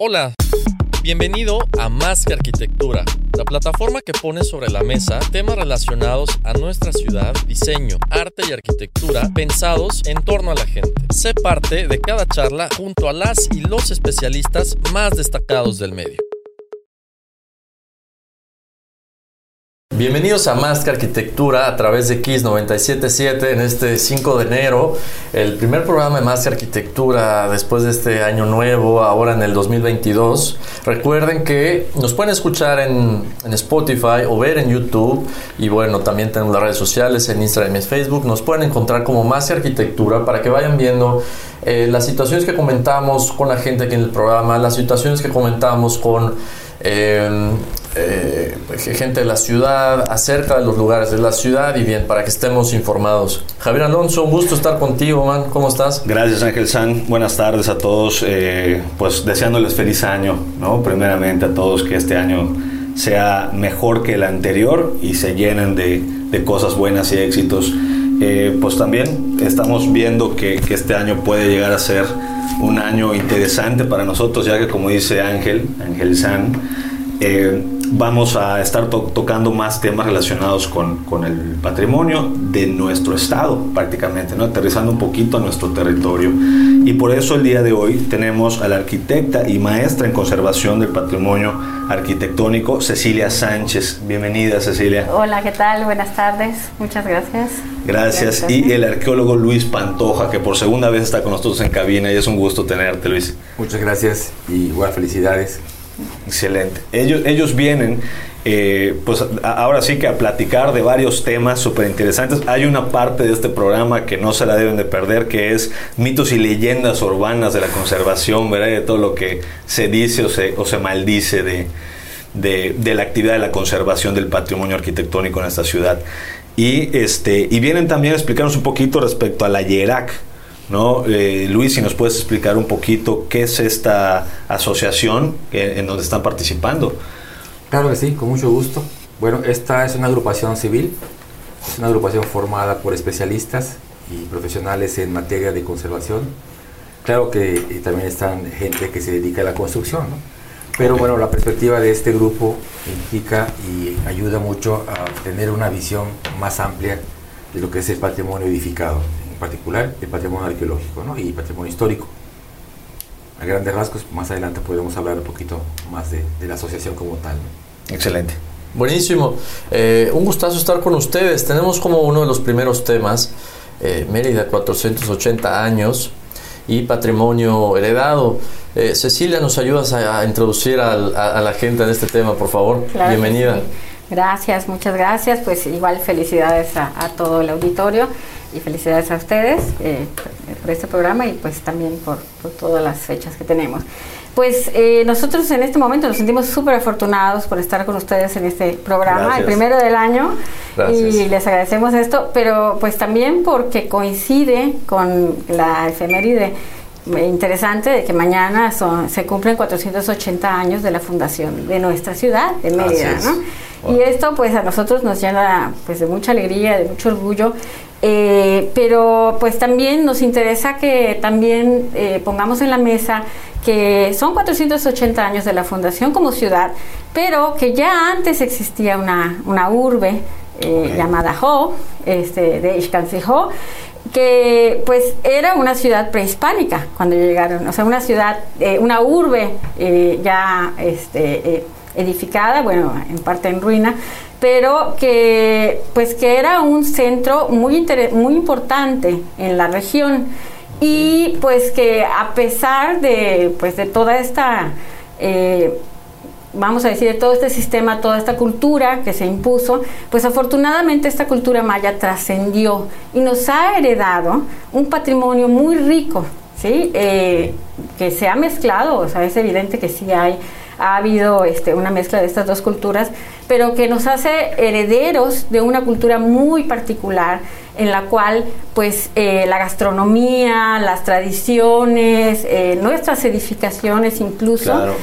Hola, bienvenido a Más que Arquitectura, la plataforma que pone sobre la mesa temas relacionados a nuestra ciudad, diseño, arte y arquitectura pensados en torno a la gente. Sé parte de cada charla junto a las y los especialistas más destacados del medio. Bienvenidos a Más Arquitectura a través de Kiss 977 en este 5 de enero, el primer programa de Más Arquitectura después de este año nuevo, ahora en el 2022. Recuerden que nos pueden escuchar en, Spotify o ver en YouTube y bueno, también tenemos las redes sociales en Instagram y Facebook. Nos pueden encontrar como Más Arquitectura para que vayan viendo eh, las situaciones que comentamos con la gente aquí en el programa, las situaciones que comentamos con eh, eh, gente de la ciudad, acerca de los lugares de la ciudad y bien, para que estemos informados. Javier Alonso, un gusto estar contigo, man. ¿Cómo estás? Gracias, Ángel San. Buenas tardes a todos. Eh, pues deseándoles feliz año, ¿no? Primeramente a todos que este año sea mejor que el anterior y se llenen de, de cosas buenas y éxitos. Eh, pues también estamos viendo que, que este año puede llegar a ser un año interesante para nosotros, ya que como dice Ángel, Ángel San, eh, vamos a estar to tocando más temas relacionados con, con, el patrimonio de nuestro estado, prácticamente, ¿no? aterrizando un poquito a nuestro territorio. Y por eso el día de hoy tenemos a la arquitecta y maestra en conservación del patrimonio arquitectónico, Cecilia Sánchez. Bienvenida, Cecilia. Hola, ¿qué tal? Buenas tardes. Muchas gracias. Gracias. gracias. Y el arqueólogo Luis Pantoja, que por segunda vez está con nosotros en cabina y es un gusto tenerte, Luis. Muchas gracias y buenas felicidades. Excelente. Ellos, ellos vienen, eh, pues ahora sí que a platicar de varios temas súper interesantes. Hay una parte de este programa que no se la deben de perder, que es mitos y leyendas urbanas de la conservación, ¿verdad? De todo lo que se dice o se, o se maldice de, de, de la actividad de la conservación del patrimonio arquitectónico en esta ciudad. Y, este, y vienen también a explicarnos un poquito respecto a la IERAC, ¿no? Eh, Luis, si nos puedes explicar un poquito qué es esta asociación en donde están participando. Claro que sí, con mucho gusto. Bueno, esta es una agrupación civil, es una agrupación formada por especialistas y profesionales en materia de conservación. Claro que eh, también están gente que se dedica a la construcción, ¿no? Pero okay. bueno, la perspectiva de este grupo implica y ayuda mucho a tener una visión más amplia de lo que es el patrimonio edificado particular el patrimonio arqueológico ¿no? y patrimonio histórico. A grandes rasgos, más adelante podremos hablar un poquito más de, de la asociación como tal. ¿no? Excelente. Buenísimo. Eh, un gustazo estar con ustedes. Tenemos como uno de los primeros temas eh, Mérida, 480 años y patrimonio heredado. Eh, Cecilia, ¿nos ayudas a, a introducir al, a, a, la gente en este tema, por favor? Claro Bienvenida. Sí. Gracias, muchas gracias. Pues igual felicidades a, a todo el auditorio y felicidades a ustedes eh, por este programa y pues también por, por, todas las fechas que tenemos. Pues eh, nosotros en este momento nos sentimos súper afortunados por estar con ustedes en este programa, Gracias. el primero del año, Gracias. y les agradecemos esto, pero pues también porque coincide con la efeméride interesante de que mañana son, se cumplen 480 años de la fundación de nuestra ciudad, de Mérida, ¿no? Wow. Y esto pues a nosotros nos llena pues de mucha alegría, de mucho orgullo, eh, pero pues también nos interesa que también eh, pongamos en la mesa que son 480 años de la fundación como ciudad, pero que ya antes existía una, una urbe eh, okay. llamada Ho, este, de Ixcancihó, que pues era una ciudad prehispánica cuando llegaron, o sea, una ciudad, eh, una urbe eh, ya este, edificada, bueno, en parte en ruina, pero que pues que era un centro muy, muy importante en la región y pues que a pesar de pues de toda esta eh, vamos a decir, de todo este sistema, toda esta cultura que se impuso, pues afortunadamente esta cultura maya trascendió y nos ha heredado un patrimonio muy rico, ¿sí? Eh, que se ha mezclado, o sea, es evidente que sí hay, ha habido este, una mezcla de estas dos culturas, pero que nos hace herederos de una cultura muy particular en la cual pues eh, la gastronomía, las tradiciones, eh, nuestras edificaciones incluso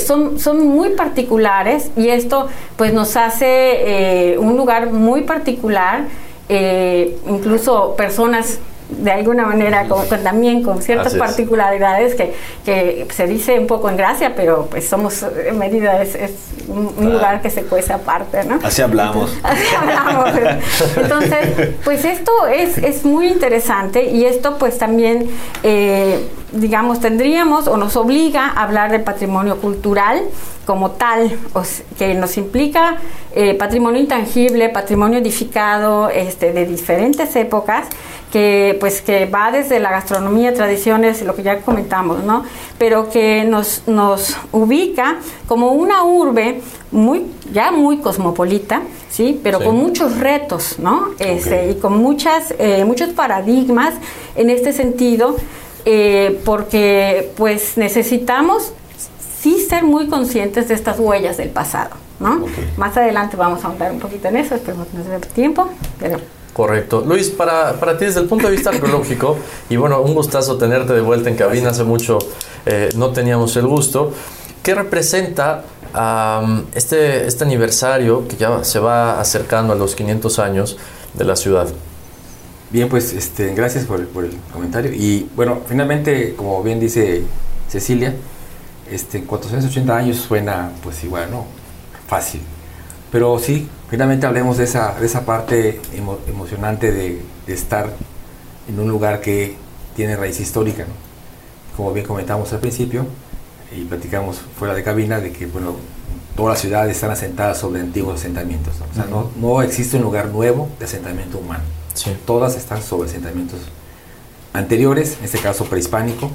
son, son muy particulares y esto pues nos hace un lugar muy particular, incluso personas de alguna manera también con ciertas particularidades que, que, se dice un poco en gracia, pero pues somos en medida es, un, lugar que se cuece aparte, ¿no? Así hablamos. Así hablamos. Entonces, pues esto es, es muy interesante y esto pues también, eh, digamos, tendríamos o nos obliga a hablar del patrimonio cultural como tal, que nos implica eh, patrimonio intangible, patrimonio edificado este, de diferentes épocas, que pues que va desde la gastronomía, tradiciones, lo que ya comentamos, ¿no? Pero que nos, nos ubica como una urbe muy, ya muy cosmopolita, ¿sí? Pero con muchos retos, ¿no? Este, y con muchas, eh, muchos paradigmas en este sentido, eh, porque pues necesitamos sí ser muy conscientes de estas huellas del pasado. ¿no? Más adelante vamos a hablar un poquito en eso, esperemos que nos dé tiempo, pero... Correcto. Luis, para, para ti desde el punto de vista arqueológico, y bueno, un gustazo tenerte de vuelta en cabina, hace mucho eh, no teníamos el gusto, ¿qué representa este, este aniversario que ya se va acercando a los 500 años de la ciudad? Bien, pues este, gracias por, por el comentario. Y bueno, finalmente, como bien dice Cecilia, este, en 480 años suena pues igual, ¿no? Fácil. Pero sí, finalmente hablemos de esa, de esa parte emocionante de, estar en un lugar que tiene raíz histórica, Como bien comentamos al principio y platicamos fuera de cabina de que, bueno, todas las ciudades están asentadas sobre antiguos asentamientos. O sea, no, no, existe un lugar nuevo de asentamiento humano. Todas están sobre asentamientos anteriores, en este caso prehispánico,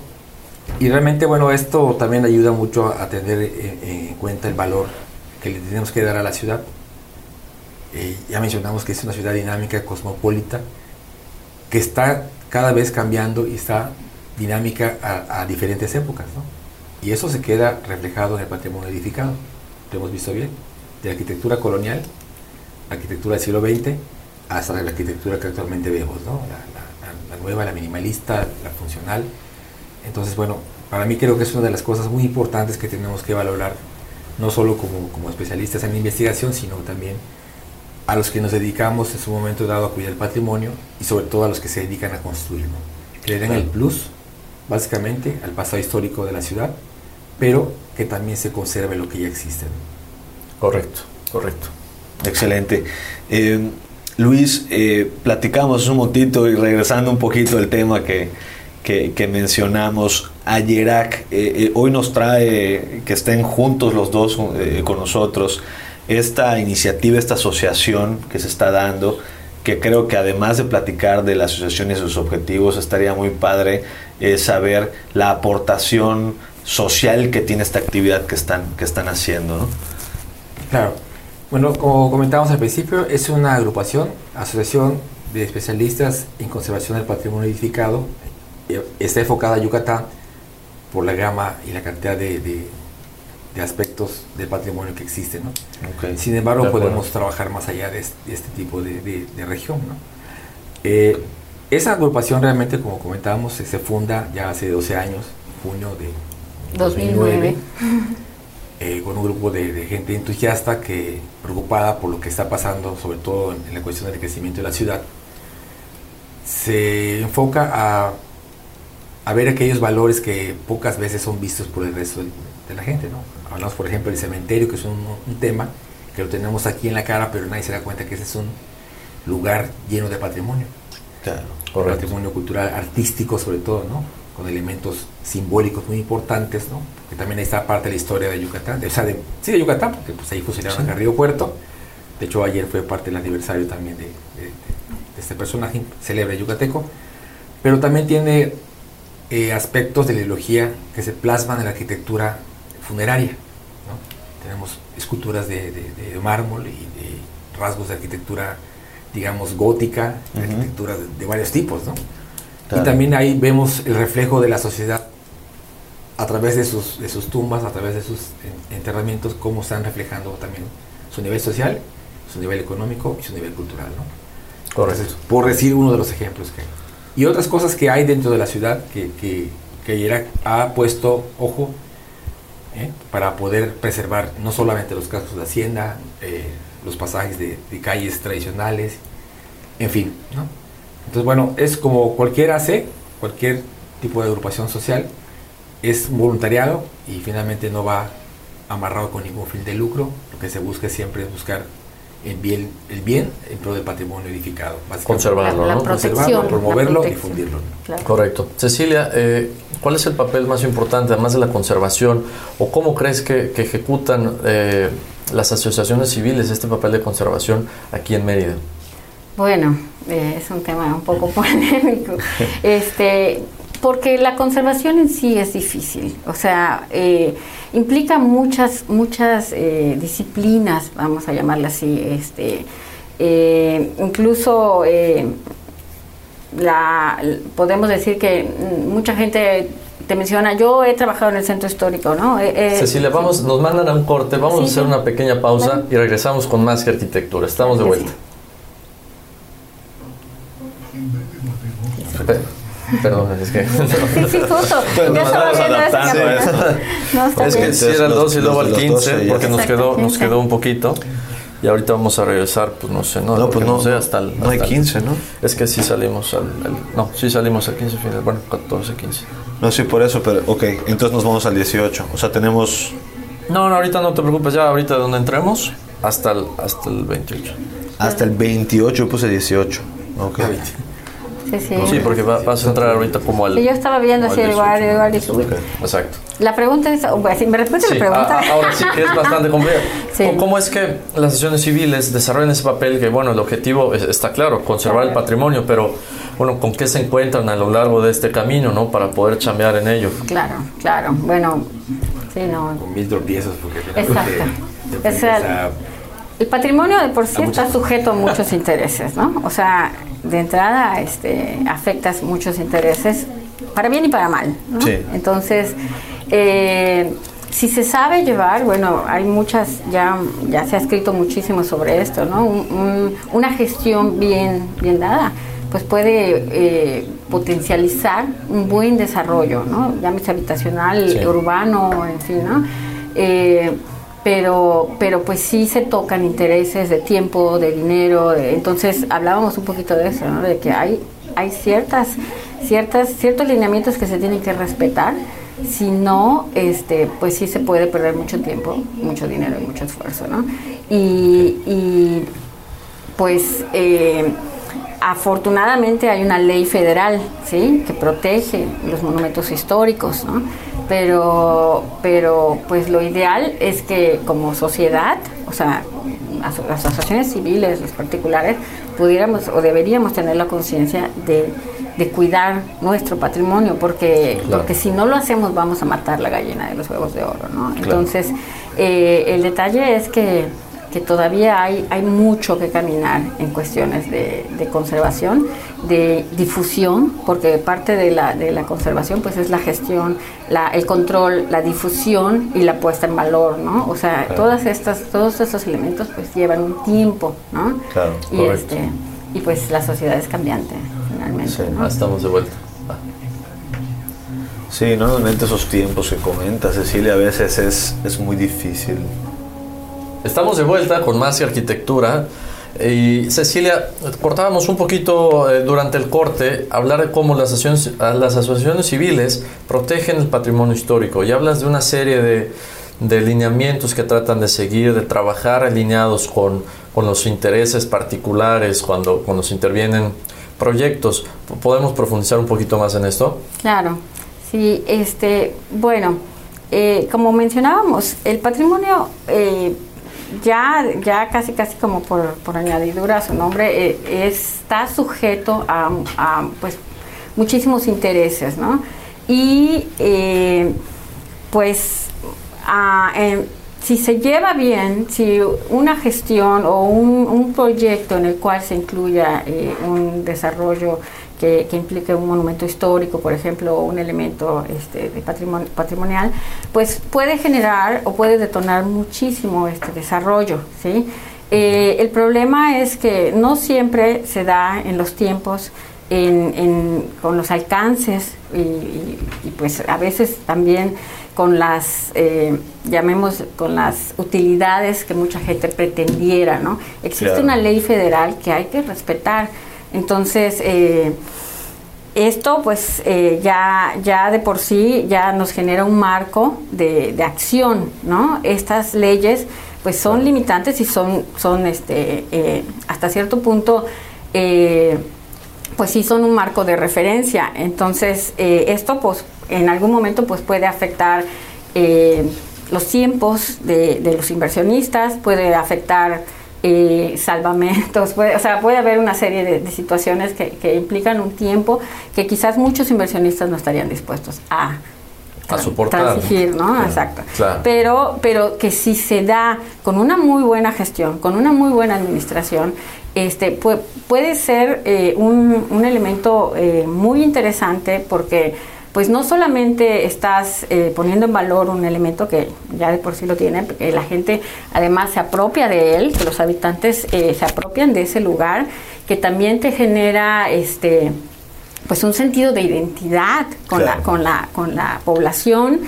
y realmente, bueno, esto también ayuda mucho a tener en, cuenta el valor que le tenemos que dar a la ciudad. Eh, ya mencionamos que es una ciudad dinámica, cosmopolita, que está cada vez cambiando y está dinámica a, diferentes épocas. ¿no? Y eso se queda reflejado en el patrimonio edificado. Lo hemos visto bien, de arquitectura colonial, arquitectura del siglo XX, hasta la arquitectura que actualmente vemos, ¿no? la, la nueva, la minimalista, la funcional entonces, bueno, para mí creo que es una de las cosas muy importantes que tenemos que valorar, no solo como, como especialistas en investigación, sino también a los que nos dedicamos en su momento dado a cuidar el patrimonio y sobre todo a los que se dedican a construirlo. Que le den el plus, básicamente, al pasado histórico de la ciudad, pero que también se conserve lo que ya existe. Correcto, correcto. Excelente. Eh, Luis, eh, platicamos un momentito y regresando un poquito al tema que, que, mencionamos, Ayerac, eh, eh, hoy nos trae que estén juntos los dos con nosotros esta iniciativa, esta asociación que se está dando, que creo que además de platicar de la asociación y sus objetivos, estaría muy padre saber la aportación social que tiene esta actividad que están, que están haciendo. Claro. Bueno, como comentábamos al principio, es una agrupación, asociación de especialistas en conservación del patrimonio edificado está enfocada a Yucatán por la gama y la cantidad de, aspectos del patrimonio que existen. ¿no? Sin embargo, podemos trabajar más allá de este, tipo de, región. ¿no? Eh, esa agrupación realmente, como comentábamos, se funda ya hace 12 años, junio de 2009, eh, con un grupo de, gente entusiasta que preocupada por lo que está pasando, sobre todo en la cuestión del crecimiento de la ciudad, se enfoca a a ver aquellos valores que pocas veces son vistos por el resto de la gente. ¿no? Hablamos, por ejemplo, del cementerio, que es un, tema que lo tenemos aquí en la cara, pero nadie se da cuenta que ese es un lugar lleno de patrimonio. Claro, patrimonio cultural, artístico sobre todo, ¿no? con elementos simbólicos muy importantes, ¿no? que también ahí está parte de la historia de Yucatán, de, o sea, de, sí, de Yucatán, porque pues, ahí fusilaron sí. a Río Puerto. De hecho, ayer fue parte del aniversario también de, de este personaje célebre yucateco. Pero también tiene eh, aspectos de la ideología que se plasman en la arquitectura funeraria. Tenemos esculturas de, mármol y de rasgos de arquitectura, digamos, gótica, arquitectura de, varios tipos. Y también ahí vemos el reflejo de la sociedad a través de sus, de sus tumbas, a través de sus enterramientos, cómo están reflejando también su nivel social, su nivel económico y su nivel cultural. ¿no? Correcto. por decir uno de los ejemplos que hay. Y otras cosas que hay dentro de la ciudad que, que, que ha puesto ojo ¿eh? para poder preservar no solamente los cascos de hacienda, eh, los pasajes de, de, calles tradicionales, en fin. ¿no? Entonces, bueno, es como cualquier hace, cualquier tipo de agrupación social, es voluntariado y finalmente no va amarrado con ningún fin de lucro. Lo que se busca siempre es buscar el bien, el bien en pro del patrimonio edificado. Conservarlo, la, protección, promoverlo y difundirlo. Correcto. Cecilia, eh, ¿cuál es el papel más importante, además de la conservación, o cómo crees que, ejecutan eh, las asociaciones civiles este papel de conservación aquí en Mérida? Bueno, eh, es un tema un poco polémico. este, porque la conservación en sí es difícil, o sea, eh, implica muchas, muchas eh, disciplinas, vamos a llamarlas así, este, eh, incluso la, podemos decir que mucha gente te menciona, yo he trabajado en el centro histórico, ¿no? Cecilia, vamos, nos mandan a un corte, vamos a hacer una pequeña pausa y regresamos con más que arquitectura. Estamos de vuelta. Perdón, es que. Sí, sí, justo. es que si era el 2 y luego al 15, porque nos quedó, nos quedó un poquito. Y ahorita vamos a regresar, pues no sé, no, no pues no, sé, hasta el. No hay 15, ¿no? Es que sí salimos al. no, sí salimos al 15 final, bueno, 14, 15. No, sí, por eso, pero ok, entonces nos vamos al 18. O sea, tenemos. No, no, ahorita no te preocupes, ya ahorita donde entremos, hasta el, hasta el 28. Hasta el 28, yo puse 18. Ok. Sí, sí. Sí, porque vas a entrar ahorita como al. Sí, yo estaba viendo así igual, igual, Exacto. La pregunta es, si me responde la pregunta. ahora sí que es bastante compleja. ¿Cómo es que las sesiones civiles desarrollan ese papel que, bueno, el objetivo está claro, conservar el patrimonio, pero, bueno, ¿con qué se encuentran a lo largo de este camino, no? Para poder chambear en ello. Claro, claro. Bueno, sí, no. Con mil tropiezos, porque Exacto. el patrimonio de por sí está sujeto a muchos intereses, ¿no? O sea, de entrada este, afectas muchos intereses, para bien y para mal. Entonces, eh, si se sabe llevar, bueno, hay muchas, ya, ya se ha escrito muchísimo sobre esto, ¿no? una gestión bien, bien dada, pues puede eh, potencializar un buen desarrollo, ¿no? Llámese habitacional, urbano, en fin, ¿no? Eh, pero, pero pues sí se tocan intereses de tiempo, de dinero, entonces hablábamos un poquito de eso, ¿no? de que hay, hay ciertas, ciertas, ciertos lineamientos que se tienen que respetar, si no, este, pues sí se puede perder mucho tiempo, mucho dinero y mucho esfuerzo, ¿no? Y, y pues eh, afortunadamente hay una ley federal, ¿sí? Que protege los monumentos históricos, ¿no? pero, pero pues lo ideal es que como sociedad, o sea, las asociaciones civiles, los particulares, pudiéramos o deberíamos tener la conciencia de, cuidar nuestro patrimonio, porque, porque si no lo hacemos vamos a matar la gallina de los huevos de oro, ¿no? Entonces, eh, el detalle es que que todavía hay, hay mucho que caminar en cuestiones de, conservación, de difusión, porque parte de la, de la conservación pues es la gestión, la, el control, la difusión y la puesta en valor, ¿no? O sea, todas estas, todos estos elementos pues llevan un tiempo, ¿no? Claro, y, este, y pues la sociedad es cambiante, finalmente. Sí, estamos de vuelta. Sí, normalmente esos tiempos que comenta Cecilia a veces es, es muy difícil Estamos de vuelta con más arquitectura. Y Cecilia, cortábamos un poquito eh, durante el corte, hablar de cómo las asociaciones, las asociaciones civiles protegen el patrimonio histórico y hablas de una serie de, de lineamientos que tratan de seguir, de trabajar alineados con, con los intereses particulares cuando, cuando se intervienen proyectos. ¿Podemos profundizar un poquito más en esto? Claro, sí, este, bueno, eh, como mencionábamos, el patrimonio... Eh, ya, ya casi casi como por, por añadidura su nombre, eh, está sujeto a, pues muchísimos intereses, ¿no? Y eh, pues si se lleva bien, si una gestión o un, proyecto en el cual se incluya eh, un desarrollo que, implique un monumento histórico, por ejemplo, o un elemento este, de patrimonio, patrimonial, pues puede generar o puede detonar muchísimo este desarrollo, ¿sí? Eh, el problema es que no siempre se da en los tiempos con los alcances y, pues a veces también con las, eh, llamemos, con las utilidades que mucha gente pretendiera, ¿no? Existe una ley federal que hay que respetar. Entonces, eh, esto pues ya, ya de por sí ya nos genera un marco de, de acción, ¿no? Estas leyes pues son limitantes y son, son este, eh, hasta cierto punto, eh, pues sí son un marco de referencia. Entonces, eh, esto pues en algún momento pues puede afectar los tiempos de, los inversionistas, puede afectar salvamentos, puede, o sea, puede haber una serie de, situaciones que, que, implican un tiempo que quizás muchos inversionistas no estarían dispuestos a a soportar. Transigir, ¿no? Exacto. Pero, pero que si se da con una muy buena gestión, con una muy buena administración, este, puede, ser eh, un, un, elemento eh, muy interesante porque pues no solamente estás eh, poniendo en valor un elemento que ya de por sí lo tiene, porque la gente además se apropia de él, que los habitantes se apropian de ese lugar, que también te genera este pues un sentido de identidad con, la, con, la, con la población.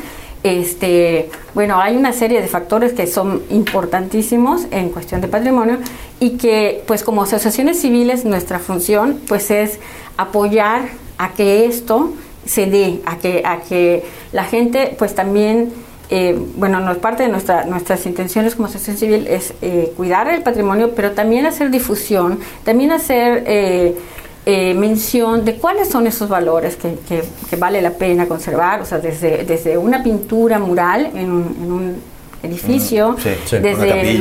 Este, bueno, hay una serie de factores que son importantísimos en cuestión de patrimonio y que, pues como asociaciones civiles, nuestra función, pues es apoyar a que esto se dé, a que, a que la gente, pues también, eh, bueno, no, parte de nuestra, nuestras intenciones como asociación civil es eh, cuidar el patrimonio, pero también hacer difusión, también hacer eh, eh, mención de cuáles son esos valores que, que, vale la pena conservar, o sea, desde, desde una pintura mural en un, edificio, mm, desde,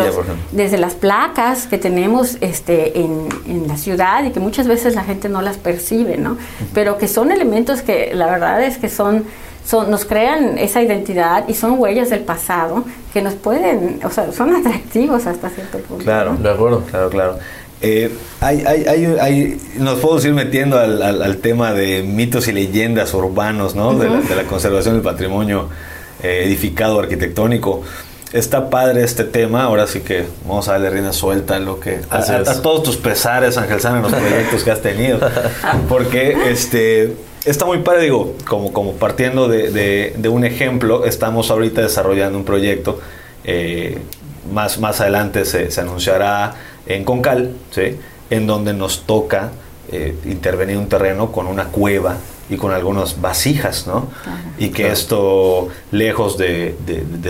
desde las placas que tenemos este, en, en, la ciudad y que muchas veces la gente no las percibe, ¿no? Pero que son elementos que la verdad es que son, son, nos crean esa identidad y son huellas del pasado que nos pueden, o sea, son atractivos hasta cierto punto. Claro, de acuerdo, claro, claro. Eh, hay, hay, hay, nos podemos ir metiendo al, al, tema de mitos y leyendas urbanos, ¿no? de, la, conservación del patrimonio eh, edificado arquitectónico. Está padre este tema, ahora sí que vamos a darle rienda suelta a lo que a, todos tus pesares, Ángel San, en los proyectos que has tenido, porque este está muy padre, digo, como, como partiendo de, de, un ejemplo, estamos ahorita desarrollando un proyecto, eh, más, más adelante se, se anunciará en Concal, ¿sí? en donde nos toca eh, intervenir un terreno con una cueva y con algunas vasijas, ¿no? y que esto, lejos de,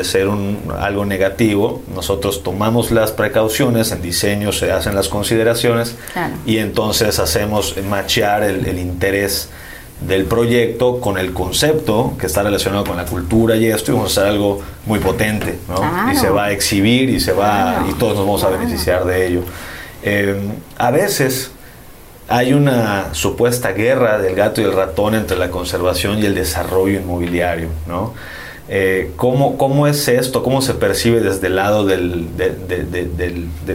ser un, algo negativo, nosotros tomamos las precauciones, en diseño se hacen las consideraciones y entonces hacemos machear el, el interés del proyecto con el concepto que está relacionado con la cultura y esto y vamos a hacer algo muy potente ¿no? y se va a exhibir y se va y todos nos vamos a beneficiar de ello. Eh, a veces hay una supuesta guerra del gato y el ratón entre la conservación y el desarrollo inmobiliario ¿no? Eh, ¿cómo, ¿cómo, es esto? ¿Cómo se percibe desde el lado de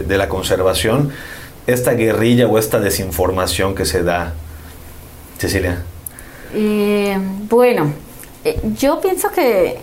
la conservación esta guerrilla o esta desinformación que se da? Cecilia. Eh, bueno, eh, yo pienso que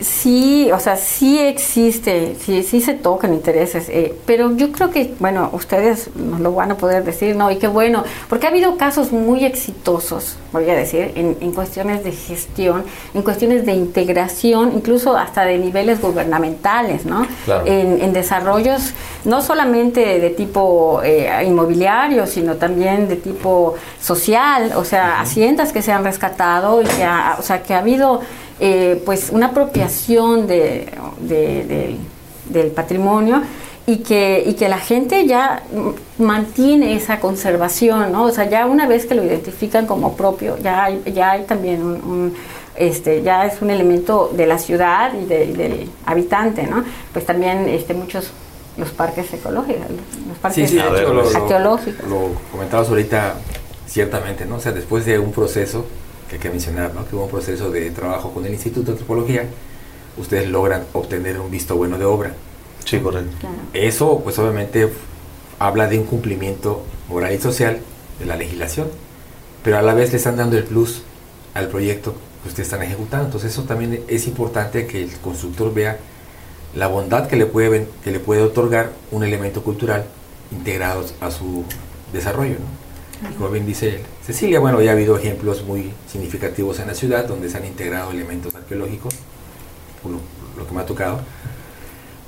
Sí, o sea, sí existe, sí, sí se tocan intereses, eh, pero yo creo que, bueno, ustedes nos lo van a poder decir, ¿no? Y qué bueno, porque ha habido casos muy exitosos, voy a decir, en, en cuestiones de gestión, en cuestiones de integración, incluso hasta de niveles gubernamentales, ¿no? En, en, desarrollos no solamente de tipo eh, inmobiliario, sino también de tipo social, o sea, haciendas que se han rescatado y que, ha, o sea, que ha habido eh, pues una apropiación de, del patrimonio y que, y que la gente ya mantiene esa conservación, ¿no? O sea, ya una vez que lo identifican como propio, ya hay, ya hay también un, este, ya es un elemento de la ciudad y, del habitante, ¿no? Pues también este, muchos los parques ecológicos, los parques arqueológicos. Lo, lo comentabas ahorita, ciertamente, ¿no? O sea, después de un proceso que hay que mencionar, ¿no? que hubo un proceso de trabajo con el Instituto de Antropología, ustedes logran obtener un visto bueno de obra. Sí, correcto. Eso, pues obviamente, habla de un cumplimiento moral y social de la legislación. pero a la vez le están dando el plus al proyecto que ustedes están ejecutando. Entonces eso también es importante que el constructor vea la bondad que le puede, que le puede otorgar un elemento cultural integrado a su desarrollo. ¿no? Como bien dice Cecilia, bueno, ya ha habido ejemplos muy significativos en la ciudad donde se han integrado elementos arqueológicos, por lo, lo que me ha tocado,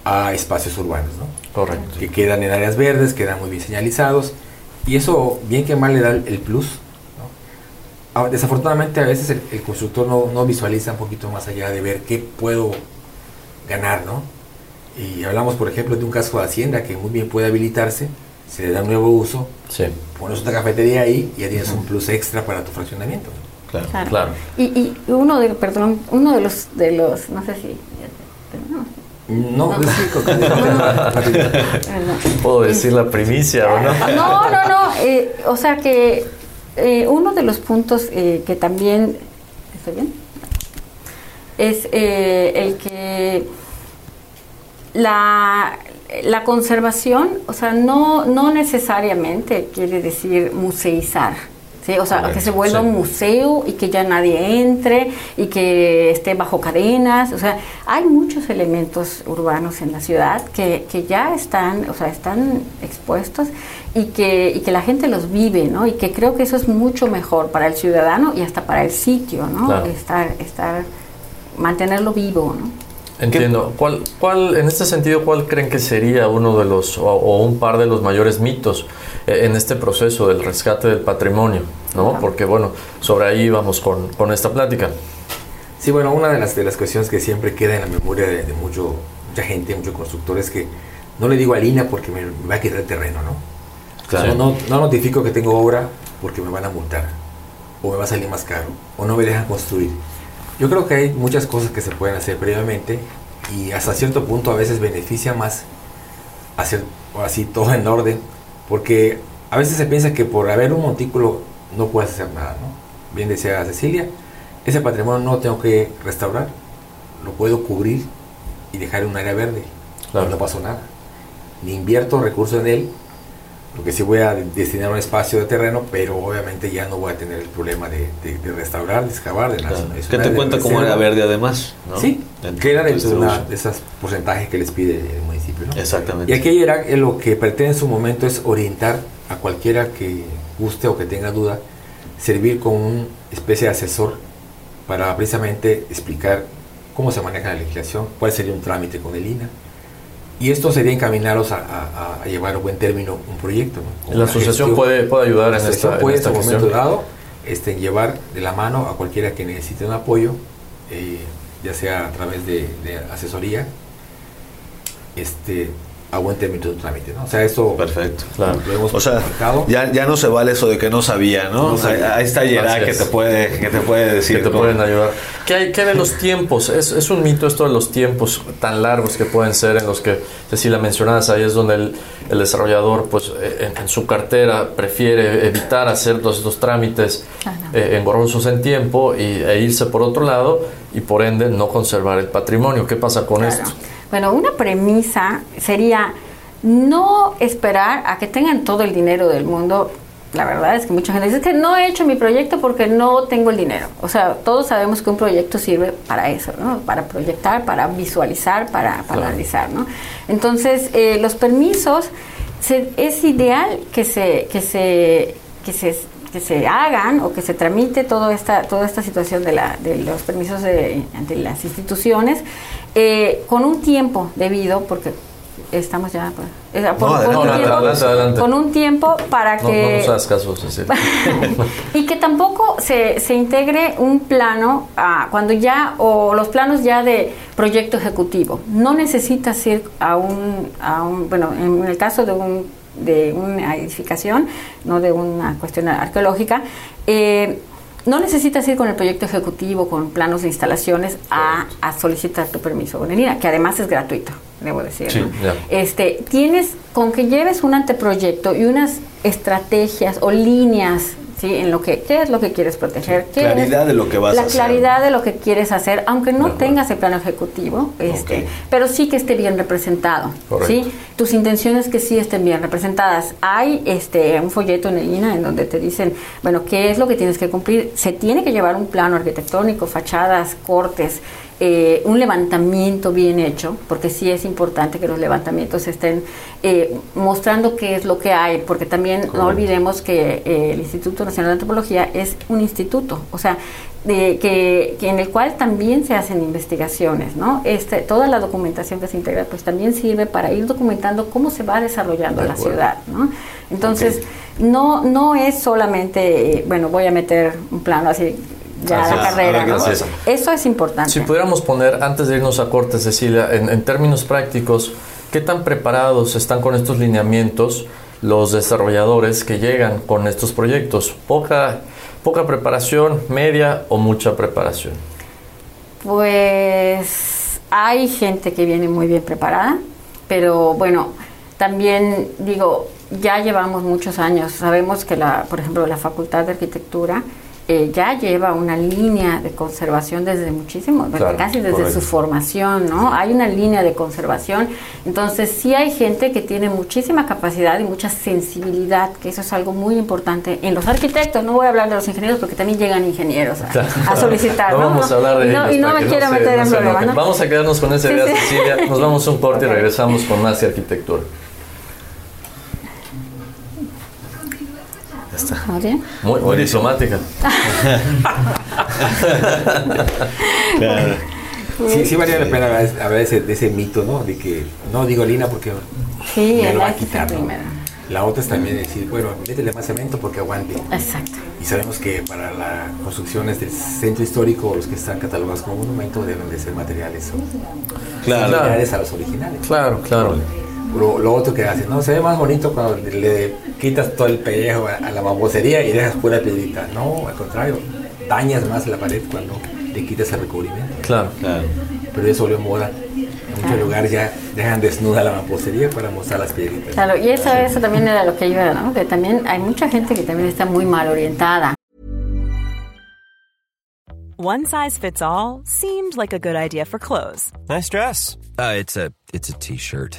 a espacios urbanos, ¿no? Correcto. que quedan en áreas verdes, quedan muy bien señalizados, y eso bien que mal le da el plus. ¿no? Desafortunadamente a veces el, el constructor no, no visualiza un poquito más allá de ver qué puedo ganar, ¿no? Y hablamos, por ejemplo, de un casco de hacienda que muy bien puede habilitarse, se le da un nuevo uso, Sí, pones una cafetería ahí y ya tienes un plus extra para tu fraccionamiento. Claro. Claro. claro. Y, y uno de, perdón, uno de los, de los, no sé si, no, No, No. ¿Puedo decir la primicia o no? No, no, no. eh, o sea que eh, uno de los puntos eh, que también. ¿Estoy bien? Es eh, el que la, la conservación, o sea, no, no necesariamente quiere decir museizar. ¿sí? O sea, Correcto, que se vuelva sí. un museo y que ya nadie entre y que esté bajo cadenas. O sea, hay muchos elementos urbanos en la ciudad que, que ya están, o sea, están expuestos y que, y que la gente los vive, ¿no? Y que creo que eso es mucho mejor para el ciudadano y hasta para el sitio, ¿no? Claro. Estar, estar, mantenerlo vivo, ¿no? Entiendo. ¿Cuál, cuál, en este sentido, cuál creen que sería uno de los, o, o un par de los mayores mitos eh, en este proceso del rescate del patrimonio? ¿no? Ajá. Porque, bueno, sobre ahí vamos con, con esta plática. Sí, bueno, una de las, de las cuestiones que siempre queda en la memoria de, de mucho, mucha gente, muchos constructores, es que no le digo a Lina porque me, me va a quitar el terreno, ¿no? Claro. No, no, no notifico que tengo obra porque me van a multar, o me va a salir más caro, o no me dejan construir. Yo creo que hay muchas cosas que se pueden hacer previamente y hasta cierto punto a veces beneficia más hacer así todo en orden, porque a veces se piensa que por haber un montículo no puedes hacer nada, ¿no? Bien decía Cecilia, ese patrimonio no lo tengo que restaurar, lo puedo cubrir y dejar en un área verde, Claro. no pasó nada. Ni invierto recursos en él, porque sí voy a destinar un espacio de terreno, pero obviamente ya no voy a tener el problema de, de- de restaurar, de excavar, de nada. Claro. Que un te cuenta cómo era verde además, ¿no? Sí, En- queda dentro de, esos porcentajes que les pide el municipio. ¿no? Exactamente. Y aquí era eh, lo que pretende en su momento es orientar a cualquiera que guste o que tenga duda, servir como una especie de asesor para precisamente explicar cómo se maneja la legislación, cuál sería un trámite con el INA. Y esto sería encaminarlos a, a- a llevar a buen término un proyecto. La asociación gestión. puede, puede ayudar La en asociación esta, en puede en esta su momento gestión. dado este, llevar de la mano a cualquiera que necesite un apoyo, eh, ya sea a través de, de asesoría, este, a buen término de un trámite. ¿no? O sea, eso Perfecto. Claro. lo hemos O sea, marcado. ya, ya no se vale eso de que no sabía, ¿no? No sabía. Ahí está Gerard que te puede, que te puede decir. que te ¿no? pueden ayudar. ¿Qué hay, qué de los tiempos? Es, es un mito esto de los tiempos tan largos que pueden ser en los que, Cecilia, mencionabas, ahí es donde el, el desarrollador, pues eh, en, en su cartera prefiere evitar hacer todos estos trámites eh, engorrosos en tiempo y, e irse por otro lado y por ende no conservar el patrimonio. ¿Qué pasa con Claro. esto? Bueno, una premisa sería no esperar a que tengan todo el dinero del mundo. La verdad es que mucha gente dice "Es que no he hecho mi proyecto porque no tengo el dinero. O sea, todos sabemos que un proyecto sirve para eso, ¿no? Para proyectar, para visualizar, para, para analizar, ¿no? Entonces, eh, los permisos se- es ideal que se que se que se que se hagan o que se tramite toda esta toda esta situación de la de los permisos de, ante las instituciones eh, con un tiempo debido porque estamos ya pues, eh, por- No, un adelante, tiempo- adelante, adelante. con un tiempo para No, no que nos caso, y que tampoco se, se integre un plano ah, cuando ya o los planos ya de proyecto ejecutivo no necesitas ir a un, a un bueno en el caso de un de una edificación no de una cuestión arqueológica eh, no necesitas ir con el proyecto ejecutivo, con planos de instalaciones a, a solicitar tu permiso el INAH, que además es gratuito, debo decir. Sí. Este, tienes con que lleves un anteproyecto y unas estrategias o líneas ¿sí? En lo que, ¿qué es lo que quieres proteger? ¿Qué Claridad es de lo que vas la a hacer. claridad de lo que quieres hacer, aunque no tengas el plano ejecutivo, este, pero sí que esté bien representado, Correcto. ¿sí? Tus intenciones que sí estén bien representadas. Hay este un folleto en el INA en donde te dicen, bueno, qué es lo que tienes que cumplir. Se tiene que llevar un plano arquitectónico, fachadas, cortes, eh, un levantamiento bien hecho, porque sí es importante que los levantamientos estén eh, mostrando qué es lo que hay, porque también no olvidemos que eh, el Instituto Nacional de Antropología es un instituto, o sea, de, que, que en el cual también se hacen investigaciones, ¿no? Este, toda la documentación que se integra, pues también sirve para ir documentando cómo se va desarrollando De la ciudad, ¿no? Entonces, no, no es solamente, eh, bueno, voy a meter un plano así, ya Así la es, carrera, ¿no? Eso es importante. Si pudiéramos poner, antes de irnos a corte, Cecilia, en, en términos prácticos, ¿qué tan preparados están con estos lineamientos los desarrolladores que llegan con estos proyectos? ¿Poca, poca preparación, media o mucha preparación? Pues hay gente que viene muy bien preparada, pero bueno, también digo, ya llevamos muchos años, sabemos que la, por ejemplo, la Facultad de Arquitectura eh, ya lleva una línea de conservación desde muchísimo, Claro, casi desde correcto. su formación, ¿no? Hay una línea de conservación, entonces sí hay gente que tiene muchísima capacidad y mucha sensibilidad, que eso es algo muy importante en los arquitectos, no voy a hablar de los ingenieros porque también llegan ingenieros a, a solicitar, no, ¿no? vamos a hablar de no, ellos y no me quiero meter en se problemas. ¿no? Vamos a quedarnos con esa idea, sí. Cecilia. Nos vamos a un corte y regresamos con más arquitectura. Está. ¿Muy bien? Muy, muy diplomática. Claro. Sí, sí valía la pena hablar de ese, de ese mito, ¿no? De que no digo Lina porque Sí, me lo va a quitar. La otra es también decir, bueno, métele más cemento porque aguante. Exacto. Y sabemos que para las construcciones del centro histórico, los que están catalogados como monumento deben de ser materiales o Claro. similares a los originales. Claro, claro. Lo, lo otro que hacen, ¿no? Se ve más bonito cuando le, le quitas todo el pellejo a, a la babosería y dejas pura piedrita. No, al contrario, dañas más la pared cuando le quitas el recubrimiento. Claro. Claro. Pero eso volvió moda. En muchos lugares ya dejan desnuda la mampostería para mostrar las piedritas. Claro, y eso, eso también era lo que iba, ¿no? Que también hay mucha gente que también está muy mal orientada. One size fits all seemed like a good idea for clothes Nice dress. Uh, it's a it's a t-shirt.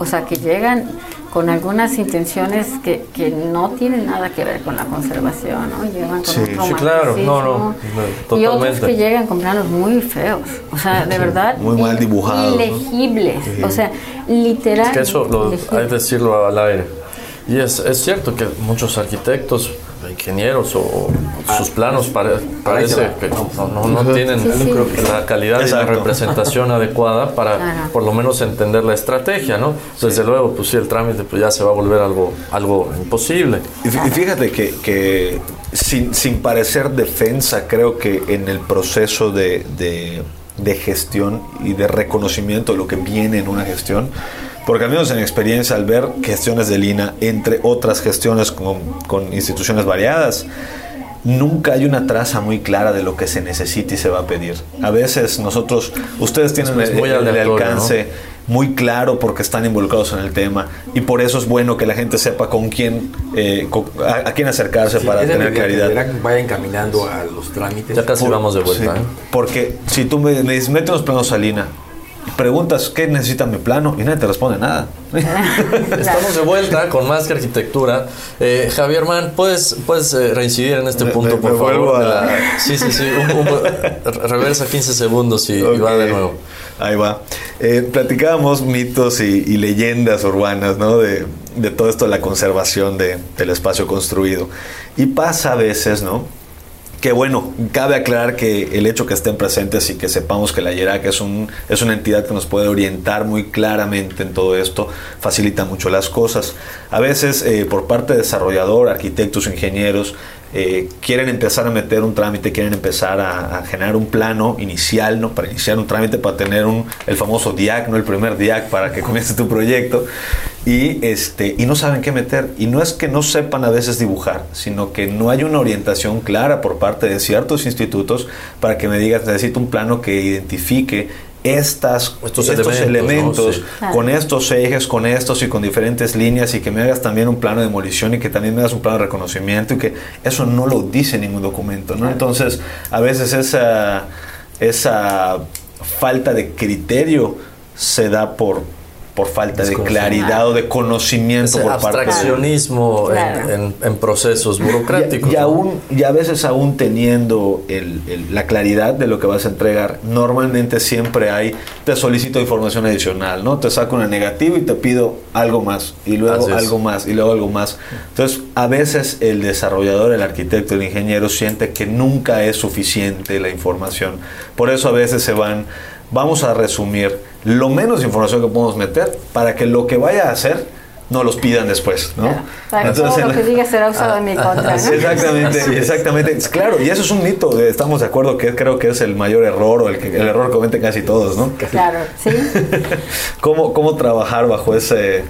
O sea, que llegan con algunas intenciones que, que no tienen nada que ver con la conservación, ¿no? Llegan con Sí, un sí, claro, no, no, romanticismo. no, Y otros que llegan con planos muy feos, o sea, de verdad. muy mal dibujados, ¿no? Ilegibles, Sí. o sea, literal. Es que eso lo, hay que decirlo al aire. Y es, es cierto que muchos arquitectos, ingenieros o sus planos pare- parece que no, no- no tienen Sí, sí. la calidad y la Exacto. representación adecuada para Claro. por lo menos entender la estrategia, ¿no? Desde luego, pues sí, el trámite pues ya se va a volver algo, algo imposible. Y fíjate que, que sin, sin parecer defensa, creo que en el proceso de, de- de gestión y de reconocimiento de lo que viene en una gestión, porque al menos en experiencia, al ver gestiones de Lina, entre otras gestiones con, con instituciones variadas, nunca hay una traza muy clara de lo que se necesita y se va a pedir. A veces nosotros, ustedes tienen Es el, muy el aleatorio, alcance muy claro porque están involucrados en el tema y por eso es bueno que la gente sepa con quién eh, con- a, a quién acercarse Sí, para tener que claridad. Verán vaya encaminando a los trámites. Ya casi Por- vamos de vuelta. sí, ¿eh? Porque si tú me, me dices, mete unos planos a Lina, preguntas qué necesita mi plano y nadie te responde nada. Estamos de vuelta con más que arquitectura. Eh, Javier Man, ¿puedes, puedes eh, reincidir en este Me- punto, me- por me favor? vuelvo a- de la- Sí, sí, sí. un- un- reversa 15 segundos y, y va de nuevo. Ahí va. Eh, platicábamos mitos y, y leyendas urbanas, ¿no? De, de todo esto de la conservación de- del espacio construido. Y pasa a veces, ¿no? Que bueno, cabe aclarar que el hecho que estén presentes y que sepamos que la IERAC es, un, es una entidad que nos puede orientar muy claramente en todo esto, facilita mucho las cosas. A veces, eh, por parte de desarrollador, arquitectos, ingenieros, eh, quieren empezar a meter un trámite, quieren empezar a, generar un plano inicial, ¿no? Para iniciar un trámite, para tener un, el famoso DIAC, ¿no? El primer DIAC para que comience tu proyecto. Y, este, y no saben qué meter. Y no es que no sepan a veces dibujar, sino que no hay una orientación clara por parte de ciertos institutos para que me digas, necesito un plano que identifique estas, Estos estos, elementos, elementos, ¿no? Sí. Claro. con estos ejes, con estos y con diferentes líneas y que me hagas también un plano de demolición y que también me hagas un plano de reconocimiento y que eso no lo dice ningún documento, ¿no? Entonces, a veces esa, esa falta de criterio se da por, por falta de claridad o de conocimiento Ese por parte de abstraccionismo en- Claro. en, en procesos burocráticos. y, y ¿no? aún, y a veces aún teniendo el- el- la claridad de lo que vas a entregar, normalmente siempre hay, te solicito información adicional, ¿no? Te saco una negativa y te pido algo más, y luego Así es. algo más, y luego algo más. Entonces, a veces el desarrollador, el arquitecto, el ingeniero siente que nunca es suficiente la información. Por eso a veces se van, vamos a resumir lo menos información que podemos meter para que lo que vaya a hacer no los pidan después, ¿no? Para que todo Entonces, lo que diga será usado en mi contra. ¿no? Exactamente, exactamente. Es Claro, y eso es un mito. eh, Estamos de acuerdo que creo que es el mayor error o el, que, el error que cometen casi todos, ¿no? Claro, sí. ¿Cómo, cómo trabajar bajo ese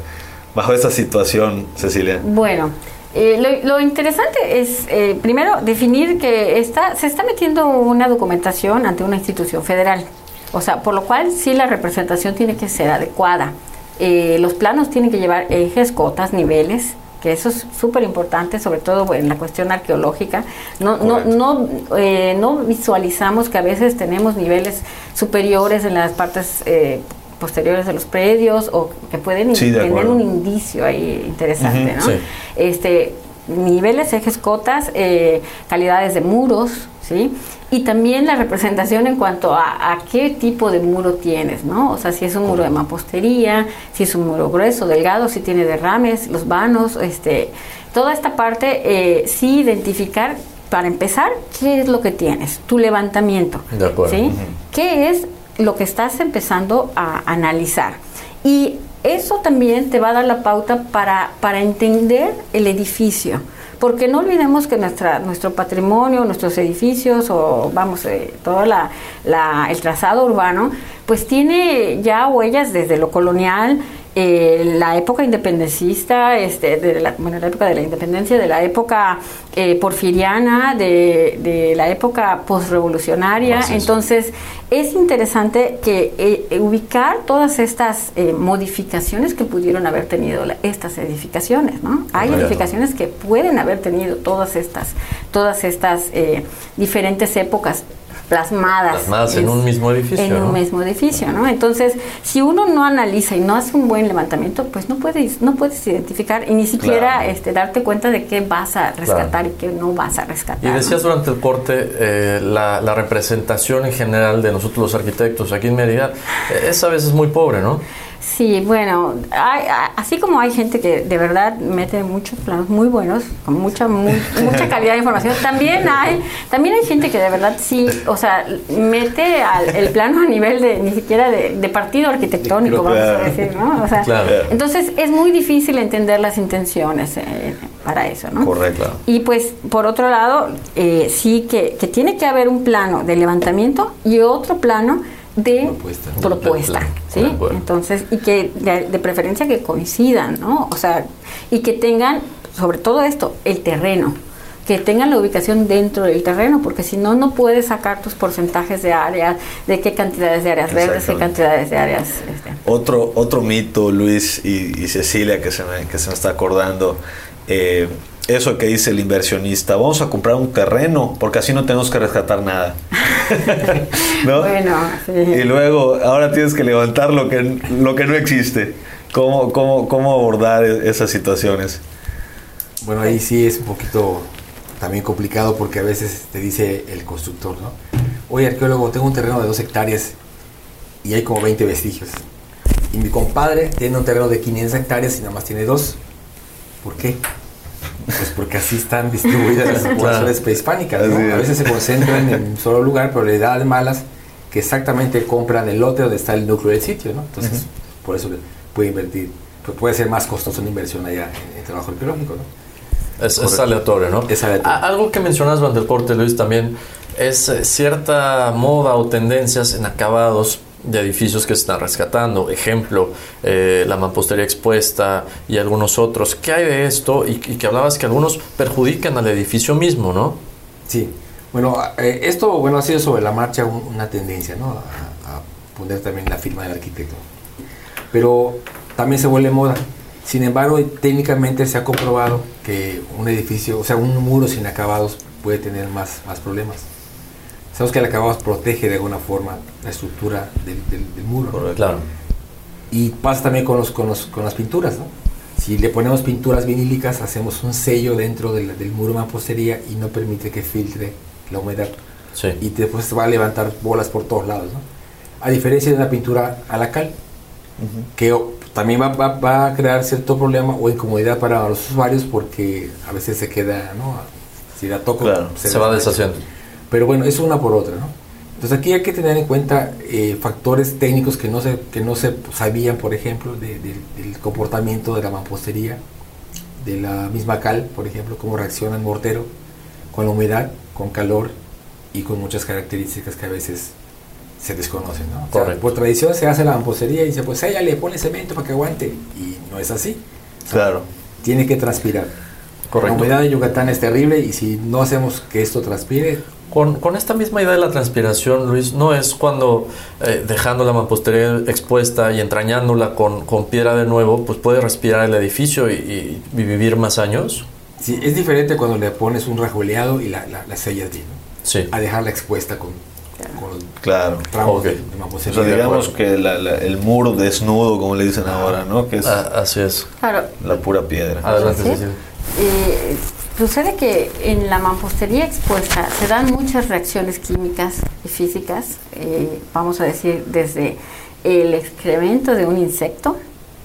bajo esa situación, Cecilia? Bueno, eh, lo, lo interesante es, eh, primero, definir que está, se está metiendo una documentación ante una institución federal. O sea, por lo cual sí la representación tiene que ser adecuada. Eh, los planos tienen que llevar ejes, cotas, niveles, que eso es súper importante, sobre todo en la cuestión arqueológica. No, no, Correcto. no, eh, no visualizamos que a veces tenemos niveles superiores en las partes eh, posteriores de los predios o que pueden Sí, tener un indicio ahí interesante, ¿no? sí. Este, niveles, ejes, cotas, eh, calidades de muros, ¿sí? Y también la representación en cuanto a, a qué tipo de muro tienes, ¿no? O sea, si es un muro de mampostería, si es un muro grueso, delgado, si tiene derrames, los vanos, este, toda esta parte, eh, sí identificar, para empezar, qué es lo que tienes, tu levantamiento, De acuerdo. ¿sí? ¿Qué es lo que estás empezando a analizar? Y eso también te va a dar la pauta para, para entender el edificio. Porque no olvidemos que nuestra, nuestro patrimonio, nuestros edificios o vamos, eh, todo la, el trazado urbano, pues tiene ya huellas desde lo colonial, eh, la época independentista, este, de la, bueno, la época de la independencia, de la época eh, porfiriana, de, de la época postrevolucionaria. Entonces, es interesante que eh, ubicar todas estas eh, modificaciones que pudieron haber tenido la- estas edificaciones, ¿no? Hay edificaciones que pueden haber tenido todas estas, todas estas eh, diferentes épocas plasmadas, Plasmadas en un mismo edificio, en ¿no? un mismo edificio, ¿no? Entonces, si uno no analiza y no hace un buen levantamiento, pues no puedes, no puedes identificar y ni siquiera Claro. este, darte cuenta de qué vas a rescatar y qué no vas a rescatar. Y ¿no? decías durante el corte eh, la, la representación en general de nosotros los arquitectos aquí en Mérida eh, es a veces muy pobre, ¿no? Sí, bueno, hay- así como hay gente que de verdad mete muchos planos muy buenos, con mucha muy- mucha calidad de información, también hay también hay gente que de verdad sí, o sea, mete al- el plano a nivel de ni siquiera de, de partido arquitectónico, vamos a decir, ¿no? O sea, Claro. entonces es muy difícil entender las intenciones eh, para eso, ¿no? Correcto. Y pues, por otro lado, eh, sí que, que tiene que haber un plano de levantamiento y otro plano de Propuesta. propuesta, ¿sí? Entonces, y que de, de preferencia que coincidan, ¿no? O sea, y que tengan, sobre todo esto, el terreno, que tengan la ubicación dentro del terreno, porque si no, no puedes sacar tus porcentajes de áreas, de qué cantidades de áreas verdes, qué cantidades de áreas... este, Otro, otro mito, Luis y, y Cecilia, que se, me, que se me está acordando. eh, eso que dice el inversionista, vamos a comprar un terreno porque así no tenemos que rescatar nada. ¿No? Bueno, sí. Y luego, ahora tienes que levantar lo que, lo que no existe. ¿Cómo, cómo, cómo abordar e- esas situaciones? Bueno, ahí sí es un poquito también complicado porque a veces te dice el constructor, ¿no? Oye, arqueólogo, tengo un terreno de dos hectáreas y hay como 20 vestigios. Y mi compadre tiene un terreno de 500 hectáreas y nada más tiene dos. ¿Por qué? Pues porque así están distribuidas las poblaciones prehispánicas. ¿no? A veces se concentran en un solo lugar, pero le da de malas que exactamente compran el lote donde está el núcleo del sitio, ¿no? Entonces, por eso puede invertir, pues puede ser más costoso una inversión allá en, en trabajo arqueológico, ¿no? Es, es aleatorio, ¿no? Es aleatorio. A- algo que mencionas durante el corte, Luis, también es eh, cierta moda o tendencias en acabados de edificios que se están rescatando. Ejemplo, eh, la mampostería expuesta y algunos otros. ¿Qué hay de esto? Y, que hablabas que algunos perjudican al edificio mismo, ¿no? Sí, bueno, eh, esto bueno, ha sido sobre la marcha un- una tendencia, ¿no? A, a poner también la firma del arquitecto. Pero también se vuelve moda. Sin embargo, técnicamente se ha comprobado que un edificio, o sea, un muro sin acabados puede tener más, más problemas. Sabemos que el acabado protege de alguna forma la estructura del, del- del muro. ¿no? Claro. Y pasa también con, los, con, los- con las pinturas, ¿no? Si le ponemos pinturas vinílicas, hacemos un sello dentro del, del muro de mampostería y no permite que filtre la humedad. Sí. Y después se va a levantar bolas por todos lados, ¿no? A diferencia de una pintura a la cal, que también va, va- va a crear cierto problema o incomodidad para los usuarios porque a veces se queda, ¿no? Si la toco, Claro, Se va deshaciendo. Pero bueno, es una por otra, ¿no? Entonces aquí hay que tener en cuenta eh, factores técnicos que no se, que no se sabían, por ejemplo, de- de- del comportamiento de la mampostería, de la misma cal, por ejemplo, cómo reacciona el mortero con la humedad, con calor y con muchas características que a veces se desconocen, ¿no? O sea, Correcto. por tradición se hace la mampostería y dice, pues ella le pone cemento para que aguante. Y no es así. Claro. Tiene que transpirar. Correcto. La humedad de Yucatán es terrible y si no hacemos que esto transpire, Con, con esta misma idea de la transpiración, Luis, ¿no es cuando eh, dejando la mampostería expuesta y entrañándola con, con piedra de nuevo, pues puede respirar el edificio y, y- y vivir más años? Sí, es diferente cuando le pones un rajueleado y la, la, la sellas bien, ¿no? Sí. a dejarla expuesta con, con Claro. tramos Ok. de, de O mampostería. sea, digamos que la- la- el muro desnudo, como le dicen ahora, ¿no? Que es Ah, así es. Claro, la pura piedra. Adelante, Sí. Cecilia. Eh, sucede que en la mampostería expuesta se dan muchas reacciones químicas y físicas, eh, vamos a decir, desde el excremento de un insecto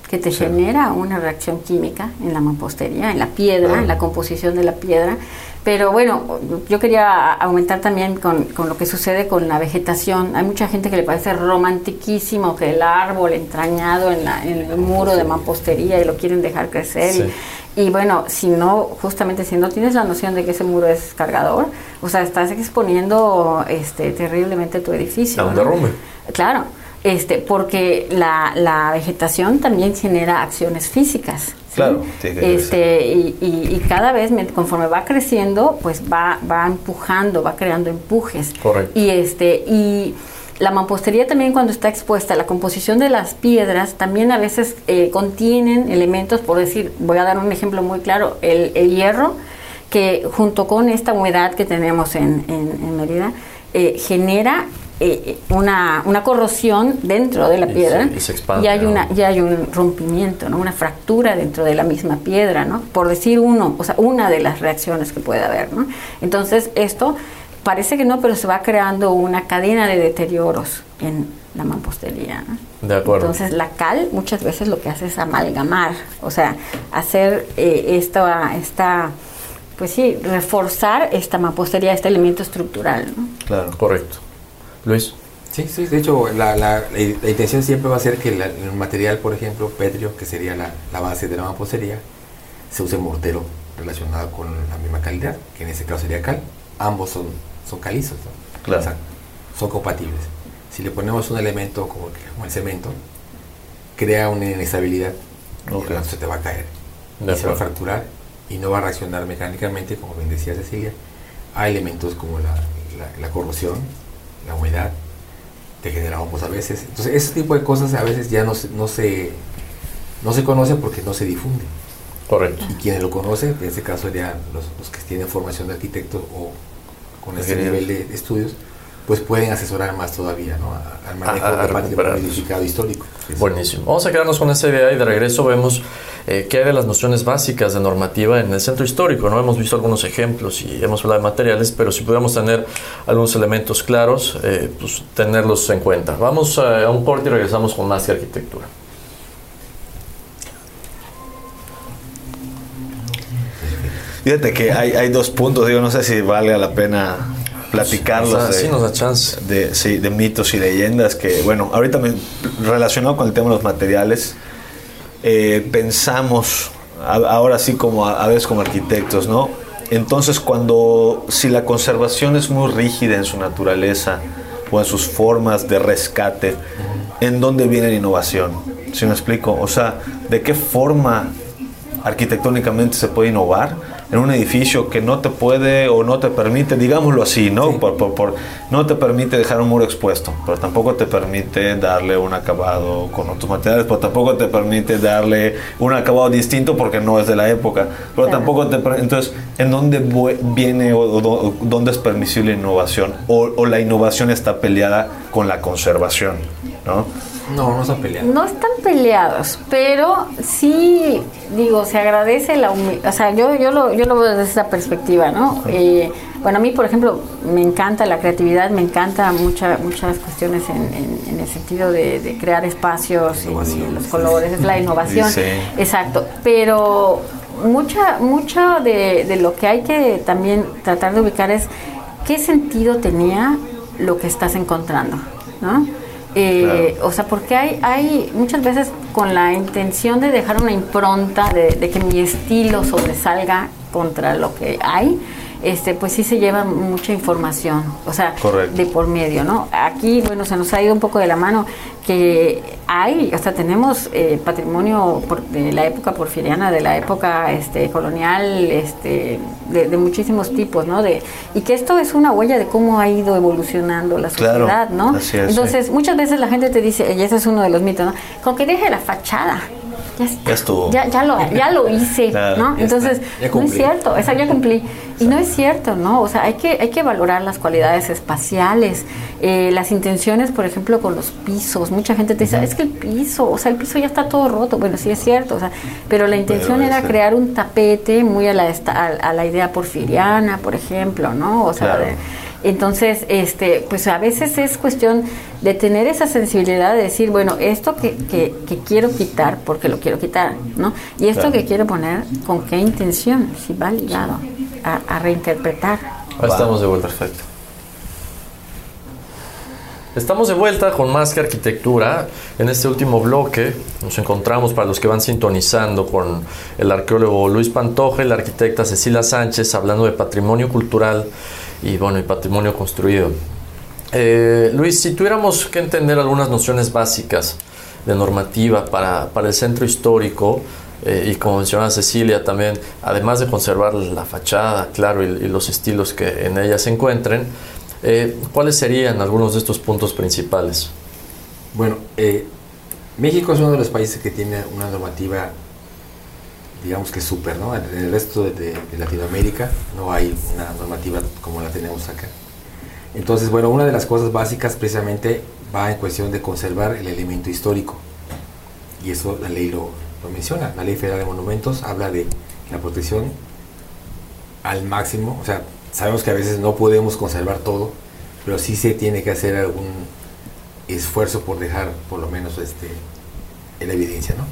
que te genera una reacción química en la mampostería, en la piedra, Ah. en la composición de la piedra. Pero bueno, yo quería aumentar también con, con lo que sucede con la vegetación. Hay mucha gente que le parece romantiquísimo que el árbol entrañado en, la- en el muro de mampostería y lo quieren dejar crecer. y- Sí. y bueno, si no, justamente si no tienes la noción de que ese muro es cargador, o sea, estás exponiendo este, terriblemente tu edificio. A un ¿no? derrumbe. Claro, este, porque la, la vegetación también genera acciones físicas. ¿Sí? Claro, que este, y, y- y cada vez, conforme va creciendo, pues va, va empujando, va creando empujes. Correcto. Y este, y la mampostería también cuando está expuesta, la composición de las piedras también a veces eh, contienen elementos, por decir, voy a dar un ejemplo muy claro, el, el hierro, que junto con esta humedad que tenemos en, en- en Mérida, eh, genera eh, una, una corrosión dentro de la Y piedra se- y se expande, y hay ¿no? una y hay un rompimiento, ¿no? una fractura dentro de la misma piedra, ¿no? por decir uno, o sea, una de las reacciones que puede haber. ¿no? Entonces, esto parece que no, pero se va creando una cadena de deterioros en la mampostería. ¿no? De acuerdo. Entonces, la cal muchas veces lo que hace es amalgamar, o sea, hacer eh, esta, esta, pues sí, reforzar esta mampostería, este elemento estructural. ¿no? Claro. Correcto. Luis. Sí, sí, de hecho la, la- la- la intención siempre va a ser que la- el material, por ejemplo, petrio, que sería la, la base de la mampostería, se use mortero relacionado con la misma calidad, que en este caso sería cal. Ambos son, son calizos, ¿no? Claro. O sea, son compatibles. Si le ponemos un elemento como, el cemento, crea una inestabilidad y Ok. entonces se te va a caer. Y se va a fracturar y no va a reaccionar mecánicamente, como bien decía Cecilia, a elementos como la corrosión, la humedad, te genera hongos a veces. Entonces, ese tipo de cosas a veces ya no se, no se, no se conocen porque no se difunden. Correcto. Y quienes lo conocen, en este caso serían los, los que tienen formación de arquitecto o con ese nivel de estudios, pues pueden asesorar más todavía ¿no? Al manejo A- a del patrimonio edificado histórico. Buenísimo. Vamos a quedarnos con esa idea y de regreso vemos eh, qué hay de las nociones básicas de normativa en el centro histórico. No hemos visto algunos ejemplos y hemos hablado de materiales, pero si pudiéramos tener algunos elementos claros, eh, pues tenerlos en cuenta. Vamos a un corte y regresamos con más que arquitectura. Fíjate que hay, hay dos puntos, digo, no sé si valga la pena platicarlos. Sea, de- sí nos da chance. de, sí, de mitos y leyendas que, bueno, ahorita me, relacionado con el tema de los materiales, eh, pensamos, ahora sí como a, a veces como arquitectos, ¿no? Entonces cuando, si la conservación es muy rígida en su naturaleza o en sus formas de rescate, ¿en dónde viene la innovación? ¿Sí me explico? O sea, ¿de qué forma arquitectónicamente se puede innovar en un edificio que no te puede o no te permite, digámoslo así, ¿no? Por, por- por- no te permite dejar un muro expuesto, pero tampoco te permite darle un acabado con otros materiales, pero tampoco te permite darle un acabado distinto porque no es de la época, pero Claro. tampoco te entonces ¿en dónde viene o, o dó- dónde es permisible la innovación o, o la innovación está peleada con la conservación, ¿no? No, no están peleando. No están peleados, pero sí, digo, se agradece la humildad. O sea, yo, yo, lo, yo lo veo desde esa perspectiva, ¿no? Eh, bueno, a mí, por ejemplo, me encanta la creatividad, me encanta mucha, muchas cuestiones en, en- en el sentido de, de crear espacios y, los colores, es la innovación. Sí. Exacto, pero mucha, mucho de, de lo que hay que también tratar de ubicar es qué sentido tenía lo que estás encontrando, ¿no? Eh, O sea, porque hay, hay muchas veces con la intención de dejar una impronta, de, de que mi estilo sobresalga contra lo que hay, este, pues sí se lleva mucha información, o sea, Correcto. de por medio, ¿no? Aquí, bueno, se nos ha ido un poco de la mano que hay, hasta tenemos eh, patrimonio por- de la época porfiriana, de la época este, colonial, este, de, de muchísimos tipos, ¿no? De, y que esto es una huella de cómo ha ido evolucionando la Claro, sociedad, ¿no? así es, Entonces, muchas veces la gente te dice, y ese es uno de los mitos, ¿no? Con que deje la fachada. Ya, está, Ya estuvo. Ya, ya lo, ya lo hice, Claro, ¿no? ya Entonces, ya no es cierto, esa ya cumplí. Y no es cierto, ¿no? O sea, hay que, hay que valorar las cualidades espaciales, eh, las intenciones, por ejemplo, con los pisos. Mucha gente te dice, es que el piso, o sea, el piso ya está todo roto. Bueno, sí es cierto, o sea, pero la intención Pero era crear un tapete muy a la, a, a la idea porfiriana, por ejemplo, ¿no? O sea, Claro. de- entonces, este, pues a veces es cuestión de tener esa sensibilidad de decir, bueno, esto que, que, que quiero quitar, porque lo quiero quitar, ¿no? Y esto Claro. que quiero poner, ¿con qué intención? Si va ligado a, a reinterpretar. Ahí estamos de vuelta, perfecto. Estamos de vuelta con más que arquitectura. En este último bloque nos encontramos, para los que van sintonizando, con el arqueólogo Luis Pantoja y la arquitecta Cecilia Sánchez hablando de patrimonio cultural y, bueno, y patrimonio construido. Eh, Luis, si tuviéramos que entender algunas nociones básicas de normativa para, para el centro histórico, eh, y como mencionaba Cecilia también, además de conservar la fachada, claro, y, y los estilos que en ella se encuentren, eh, ¿cuáles serían algunos de estos puntos principales? Bueno, eh, México es uno de los países que tiene una normativa, digamos que súper, ¿no? En el resto de, de- Latinoamérica no hay una normativa como la tenemos acá. Entonces, bueno, una de las cosas básicas precisamente va en cuestión de conservar el elemento histórico. Y eso la ley lo, lo menciona. La Ley Federal de Monumentos habla de la protección al máximo. O sea, sabemos que a veces no podemos conservar todo, pero sí se tiene que hacer algún esfuerzo por dejar por lo menos este, la evidencia. ¿no?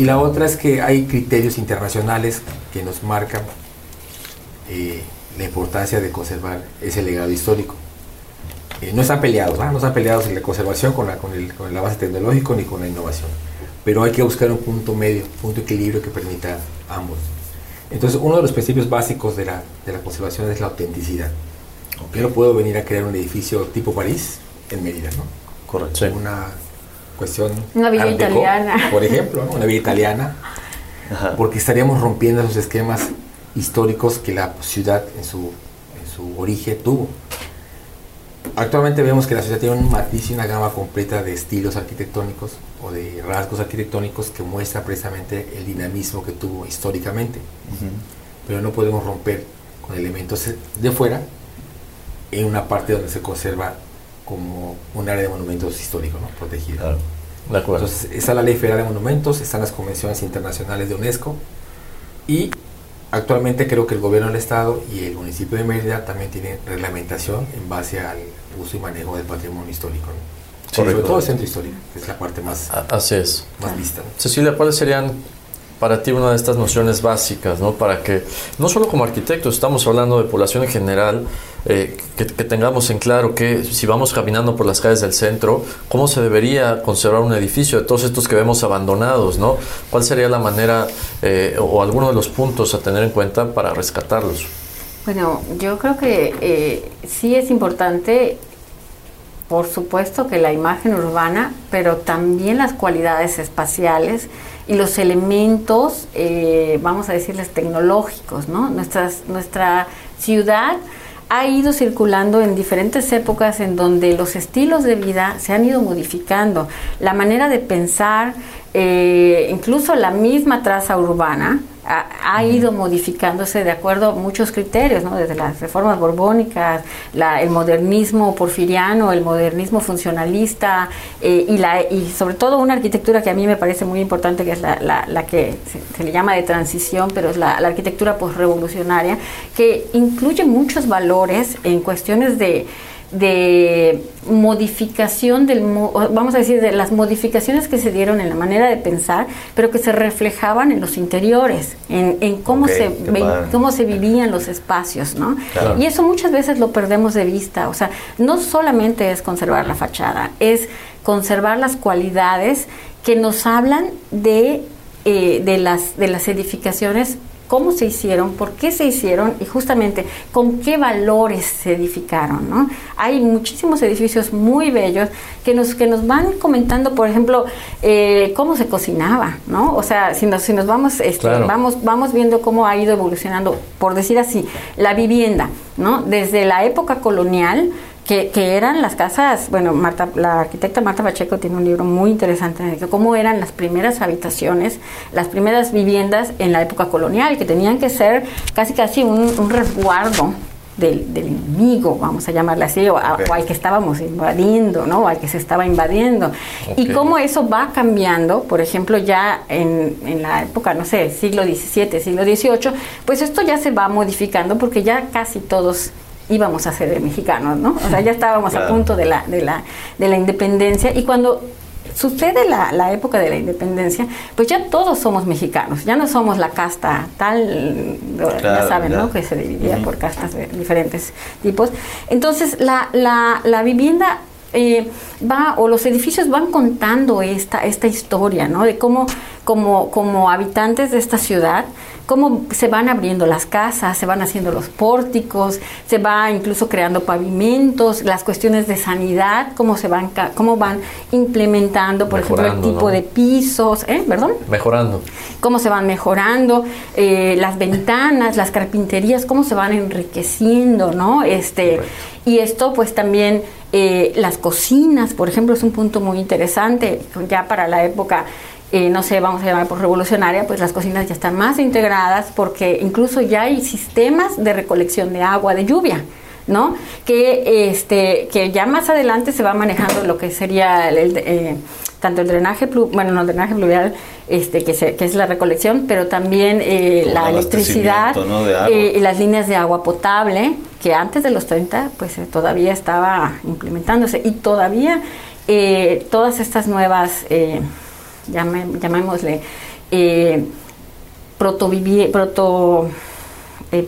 Y la otra es que hay criterios internacionales que nos marcan eh, la importancia de conservar ese legado histórico. Eh, no están peleados, ¿ah? no están peleados en la conservación con, la, con, el, con el avance tecnológico ni con la innovación, pero hay que buscar un punto medio, un punto equilibrio que permita ambos. Entonces, uno de los principios básicos de la, de la conservación es la autenticidad. Yo no puedo venir a crear un edificio tipo París en Mérida, ¿no? Correcto. Una cuestión... Una villa italiana. Por ejemplo, ¿no? una villa italiana, Ajá. porque estaríamos rompiendo los esquemas históricos que la ciudad en su, en su origen tuvo. Actualmente vemos que la ciudad tiene un matiz y una gama completa de estilos arquitectónicos o de rasgos arquitectónicos que muestra precisamente el dinamismo que tuvo históricamente. Pero no podemos romper con elementos de fuera en una parte donde se conserva como un área de monumentos históricos ¿no? protegida. De acuerdo. Entonces, está la Ley Federal de Monumentos, están las convenciones internacionales de UNESCO y actualmente creo que el gobierno del estado y el municipio de Mérida también tienen reglamentación en base al uso y manejo del patrimonio histórico. ¿no? Sobre todo el centro histórico, que es la parte más, Así es. más vista. ¿no? Cecilia, ¿cuáles serían para ti una de estas nociones básicas, ¿no? Para que, no solo como arquitectos, estamos hablando de población en general, eh, que, que tengamos en claro que si vamos caminando por las calles del centro, cómo se debería conservar un edificio de todos estos que vemos abandonados, ¿no? ¿Cuál sería la manera eh, o alguno de los puntos a tener en cuenta para rescatarlos? Bueno, yo creo que eh, sí es importante, por supuesto, que la imagen urbana, pero también las cualidades espaciales y los elementos, eh, vamos a decirles, tecnológicos, ¿no? Nuestras, nuestra ciudad ha ido circulando en diferentes épocas en donde los estilos de vida se han ido modificando, la manera de pensar, eh, incluso la misma traza urbana ha, ha ido modificándose de acuerdo a muchos criterios, ¿no? desde las reformas borbónicas, la- el modernismo porfiriano, el modernismo funcionalista eh, y, la, y sobre todo una arquitectura que a mí me parece muy importante, que es la, la- la que se, se le llama de transición, pero es la, la arquitectura posrevolucionaria, que incluye muchos valores en cuestiones de de modificación del vamos a decir de las modificaciones que se dieron en la manera de pensar pero que se reflejaban en los interiores en, en cómo se ve- cómo se vivían los espacios no Claro. y eso muchas veces lo perdemos de vista. O sea no solamente es conservar la fachada es conservar las cualidades que nos hablan de eh, de las de las edificaciones cómo se hicieron, por qué se hicieron y justamente con qué valores se edificaron. ¿no? Hay muchísimos edificios muy bellos que nos, que nos van comentando, por ejemplo, eh, cómo se cocinaba, ¿no? O sea, si nos, si nos vamos, este, Claro. vamos, vamos viendo cómo ha ido evolucionando, por decir así, la vivienda, ¿no? Desde la época colonial, que, que eran las casas, bueno, Marta, la arquitecta Marta Pacheco tiene un libro muy interesante de cómo eran las primeras habitaciones, las primeras viviendas en la época colonial, que tenían que ser casi casi un, un resguardo del, del enemigo, vamos a llamarle así, o, a- Ok. o al que estábamos invadiendo, ¿no? O al que se estaba invadiendo. Y cómo eso va cambiando, por ejemplo, ya en, en la época, no sé, siglo XVII, siglo XVIII, pues esto ya se va modificando porque ya casi todos íbamos a ser mexicanos, ¿no? O sea, ya estábamos a punto de la, de, la, de la independencia y cuando sucede la, la época de la independencia, pues ya todos somos mexicanos, ya no somos la casta tal, ya saben. ¿no? Que se dividía por castas de diferentes tipos. Entonces, la, la, la vivienda eh, va, o los edificios van contando esta, esta historia, ¿no? De cómo, como, como habitantes de esta ciudad, cómo se van abriendo las casas, se van haciendo los pórticos, se va incluso creando pavimentos, las cuestiones de sanidad, cómo se van, cómo van implementando, por ejemplo, el tipo ¿no? de pisos, ¿eh? ¿Perdón? Mejorando. cómo se van mejorando, eh, las ventanas, las carpinterías, cómo se van enriqueciendo, ¿no? Este, y esto pues también eh, las cocinas, por ejemplo, es un punto muy interesante, ya para la época, eh, no sé, vamos a llamar por revolucionaria, pues las cocinas ya están más integradas porque incluso ya hay sistemas de recolección de agua, de lluvia. ¿No? Que, este, que ya más adelante se va manejando lo que sería el, el, eh, tanto el drenaje, bueno, no el drenaje pluvial, este, que, se- que es la recolección, pero también eh, la el electricidad eh, y las líneas de agua potable, que antes de los 30 pues todavía estaba implementándose. Y todavía todas estas nuevas, llamémosle, proto, proto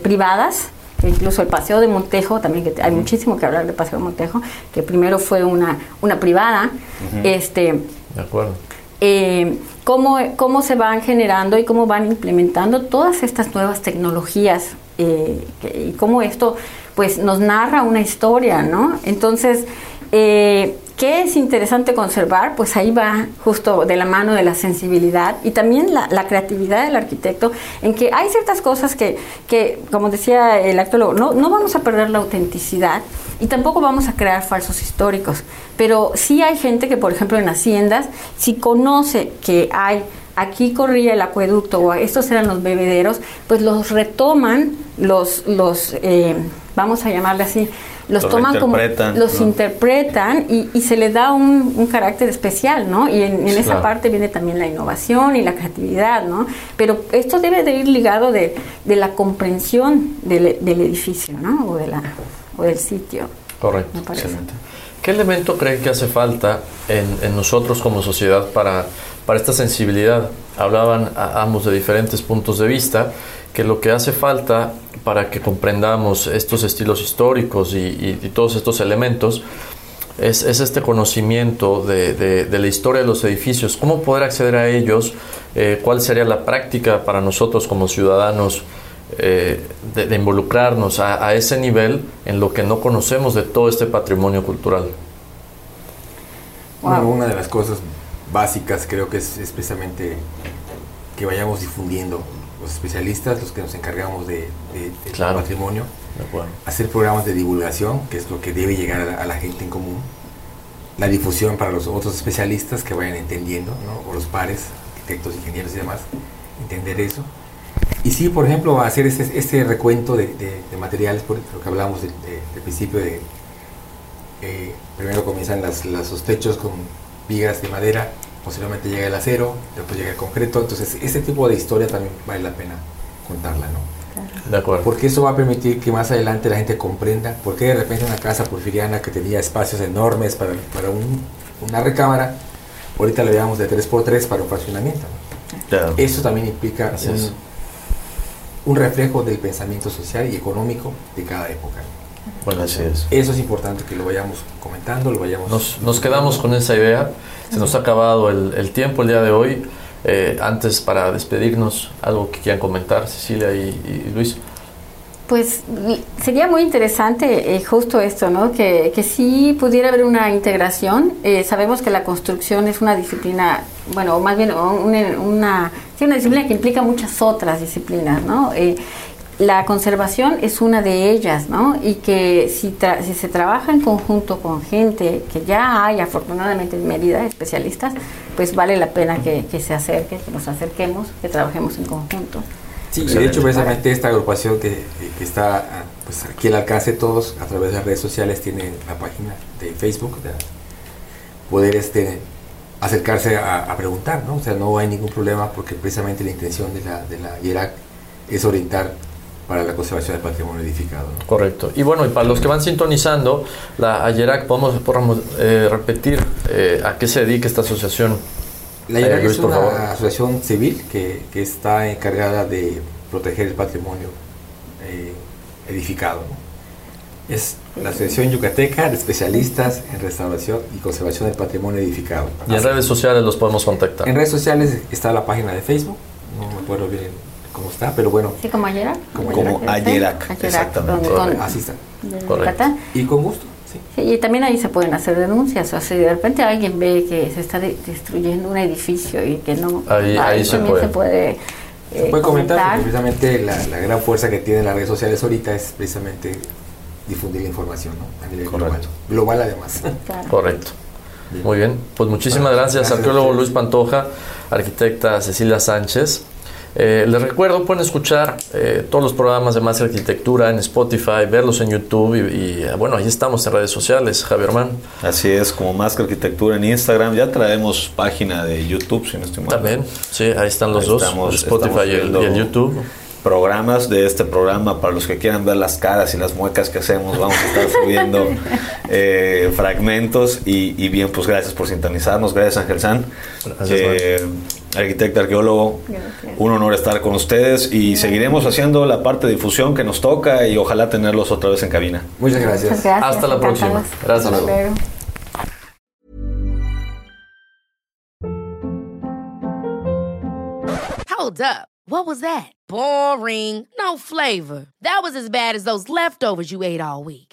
privadas, incluso el Paseo de Montejo, también que hay muchísimo que hablar del Paseo de Montejo, que primero fue una, una privada, este De acuerdo. eh, cómo, cómo se van generando y cómo van implementando todas estas nuevas tecnologías eh, que- y cómo esto pues nos narra una historia, ¿no? Entonces, eh, ¿Qué es interesante conservar? Pues ahí va justo de la mano de la sensibilidad y también la, creatividad del arquitecto, en que hay ciertas cosas que, que como decía el arqueólogo, no, no vamos a perder la autenticidad y tampoco vamos a crear falsos históricos, pero sí hay gente que, por ejemplo, en haciendas, si conoce que hay aquí corría el acueducto o estos eran los bebederos, pues los retoman, los, los eh, vamos a llamarle así, los, Los toman como, los ¿no? interpretan y, y se les da un, un carácter especial, ¿no? Y en, en esa Claro. parte viene también la innovación y la creatividad, ¿no? Pero esto debe de ir ligado de, de la comprensión del, del edificio, ¿no? O, de la, o del sitio, Correcto. parece. ¿Qué elemento creen que hace falta en, en nosotros como sociedad para, para esta sensibilidad? Hablaban a- ambos de diferentes puntos de vista, que lo que hace falta para que comprendamos estos estilos históricos y, y- y todos estos elementos es, es este conocimiento de, de- de la historia de los edificios, cómo poder acceder a ellos, Eh, cuál sería la práctica para nosotros como ciudadanos eh, de, de involucrarnos a, a ese nivel en lo que no conocemos de todo este patrimonio cultural. Bueno, una de las cosas básicas creo que es, es precisamente que vayamos difundiendo los especialistas, los que nos encargamos de, de- Claro. patrimonio, De hacer programas de divulgación, que es lo que debe llegar a la, a la gente en común, la difusión para los otros especialistas que vayan entendiendo, ¿no? o los pares, arquitectos, ingenieros y demás, entender eso. Y sí, por ejemplo, hacer este, este recuento de, de- materiales, por lo que hablamos del de, del principio de... eh, primero comienzan las, las- los techos con vigas de madera, posiblemente llega el acero, después llega el concreto, entonces ese tipo de historia también vale la pena contarla, ¿no? De acuerdo. Porque eso va a permitir que más adelante la gente comprenda por qué de repente una casa porfiriana que tenía espacios enormes para, para un- una recámara, ahorita le veamos de 3x3 para un fraccionamiento. ¿no? Ya. Eso también implica un, es. un reflejo del pensamiento social y económico de cada época. Bueno, así es. Eso es importante que lo vayamos comentando, lo vayamos... Nos, nos quedamos con esa idea. Se nos ha acabado el, el tiempo el día de hoy. Eh, antes, para despedirnos, algo que quieran comentar, Cecilia y, Luis. Pues sería muy interesante eh, justo esto, ¿no? Que, que sí pudiera haber una integración. Eh, sabemos que la construcción es una disciplina, bueno, más bien una, una, una disciplina que implica muchas otras disciplinas, ¿no? La conservación es una de ellas, ¿no? Y que si, tra- si se trabaja en conjunto con gente que ya hay, afortunadamente en Mérida, especialistas, pues vale la pena que, que se acerquen, que nos acerquemos, que trabajemos en conjunto. Sí, y de hecho precisamente esta agrupación que, que está ah, pues, aquí al alcance de todos a través de las redes sociales tiene la página de Facebook, de poder este, acercarse a, a preguntar, ¿no? O sea, no hay ningún problema porque precisamente la intención de la, de la IERAC es orientar para la conservación del patrimonio edificado. ¿no? Correcto. Y bueno, y para los que van sintonizando, la AYERAC, podemos, podemos, eh, repetir eh, a qué se dedica esta asociación. La Eh, IERAC Luis, es por una favor. asociación civil que, que está encargada de proteger el patrimonio eh, edificado. ¿no? Es la Asociación Yucateca de Especialistas en Restauración y Conservación del Patrimonio Edificado. Y en redes sociales los podemos contactar. En redes sociales está la página de Facebook, no me acuerdo bien cómo está, pero bueno, Sí, como ayer. Como Como Ayerac, exactamente. así está. Correcto. Y con gusto, sí. Sí, y también ahí se pueden hacer denuncias. O sea, si de repente alguien ve que se está de- destruyendo un edificio y que no. Ahí- ahí se también puede. se puede. eh, Se puede comentar, comentar. porque precisamente la, la gran fuerza que tienen las redes sociales ahorita es precisamente difundir la información, ¿no? A nivel global. Correcto. Global además. Claro. Correcto. Muy bien, pues muchísimas Bueno, gracias, gracias arqueólogo. Luis Pantoja, arquitecta Cecilia Sánchez. Eh, les recuerdo, pueden escuchar eh, todos los programas de Más Arquitectura en Spotify, verlos en YouTube y, y, eh, bueno, ahí estamos en redes sociales, Javier Man. Así es, como más que arquitectura en Instagram. Ya traemos página de YouTube, si no estoy mal. También, sí, ahí están los Ahí dos, estamos- el Spotify estamos y el, viendo y el YouTube. Programas de este programa para los que quieran ver las caras y las muecas que hacemos. Vamos a estar subiendo eh, fragmentos. Y, y bien, pues gracias por sintonizarnos. Gracias, Ángel San. Gracias, Eh, arquitecta, arqueólogo. Gracias. Un honor estar con ustedes y seguiremos haciendo la parte de difusión que nos toca y ojalá tenerlos otra vez en cabina. Muchas gracias. Muchas gracias. Hasta la próxima. Gracias. Hasta luego. Hold up. What was that? Boring. No flavor. That was as bad as those leftovers you ate all week.